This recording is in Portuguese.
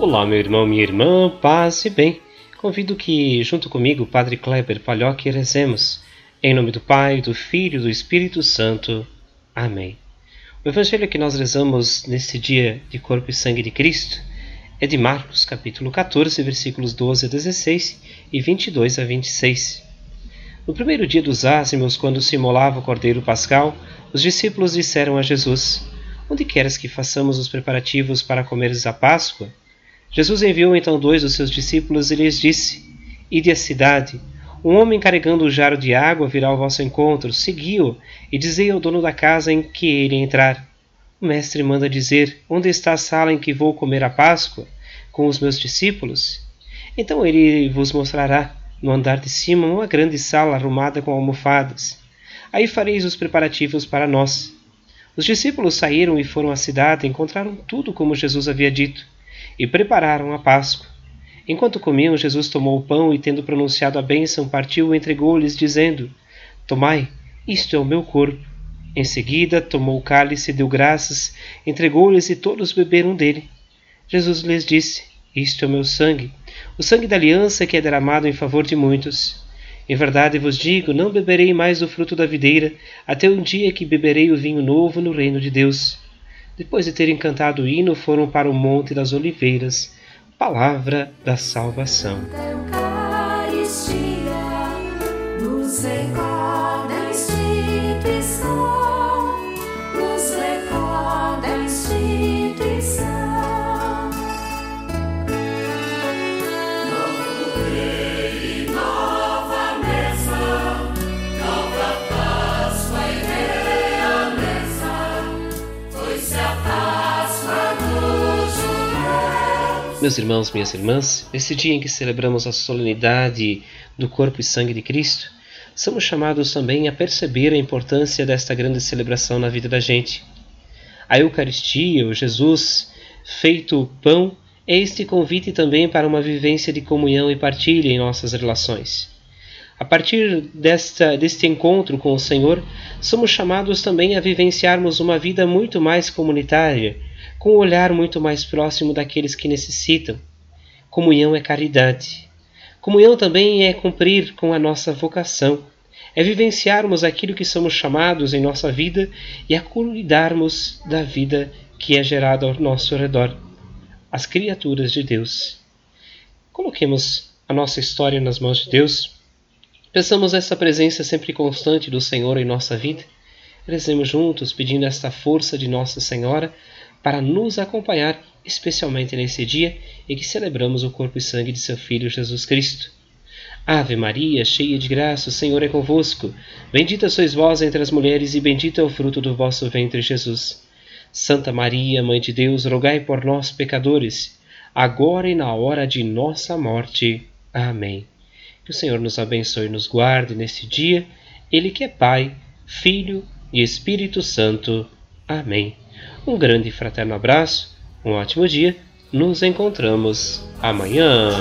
Olá, meu irmão, minha irmã, paz e bem. Convido que, junto comigo, Padre Kleber Palhoque, rezemos. Em nome do Pai, do Filho e do Espírito Santo. Amém. O evangelho que nós rezamos neste dia de corpo e sangue de Cristo é de Marcos, capítulo 14, versículos 12 a 16 e 22 a 26. No primeiro dia dos ázimos, quando se imolava o cordeiro pascal, os discípulos disseram a Jesus: Onde queres que façamos os preparativos para comeres a Páscoa? Jesus enviou então dois dos seus discípulos e lhes disse: Ide à cidade. Um homem carregando um jarro de água virá ao vosso encontro. Segui-o e dizei ao dono da casa em que ele entrar. O mestre manda dizer: Onde está a sala em que vou comer a Páscoa com os meus discípulos? Então ele vos mostrará, no andar de cima, uma grande sala arrumada com almofadas. Aí fareis os preparativos para nós. Os discípulos saíram e foram à cidade, encontraram tudo como Jesus havia dito e prepararam a Páscoa. Enquanto comiam, Jesus tomou o pão e, tendo pronunciado a bênção, partiu e entregou-lhes, dizendo: Tomai, isto é o meu corpo. Em seguida, tomou o cálice, deu graças, entregou-lhes e todos beberam dele. Jesus lhes disse: Isto é o meu sangue, o sangue da aliança que é derramado em favor de muitos. Em verdade vos digo: não beberei mais do fruto da videira, até um dia que beberei o vinho novo no reino de Deus. Depois de terem cantado o hino, foram para o Monte das Oliveiras. Palavra da salvação. Meus irmãos, minhas irmãs, nesse dia em que celebramos a solenidade do corpo e sangue de Cristo, somos chamados também a perceber a importância desta grande celebração na vida da gente. A Eucaristia, o Jesus feito pão, é este convite também para uma vivência de comunhão e partilha em nossas relações. A partir desta, deste encontro com o Senhor, somos chamados também a vivenciarmos uma vida muito mais comunitária com um olhar muito mais próximo daqueles que necessitam. Comunhão é caridade. Comunhão também é cumprir com a nossa vocação, é vivenciarmos aquilo que somos chamados em nossa vida e a cuidarmos da vida que é gerada ao nosso redor, as criaturas de Deus. Coloquemos a nossa história nas mãos de Deus. Pensamos essa presença sempre constante do Senhor em nossa vida. Rezemos juntos pedindo esta força de Nossa Senhora para nos acompanhar, especialmente nesse dia em que celebramos o corpo e sangue de seu Filho Jesus Cristo. Ave Maria, cheia de graça, o Senhor é convosco. Bendita sois vós entre as mulheres, e bendito é o fruto do vosso ventre, Jesus. Santa Maria, Mãe de Deus, rogai por nós, pecadores, agora e na hora de nossa morte. Amém. Que o Senhor nos abençoe e nos guarde neste dia, Ele que é Pai, Filho e Espírito Santo. Amém. Um grande e fraterno abraço, um ótimo dia, nos encontramos amanhã.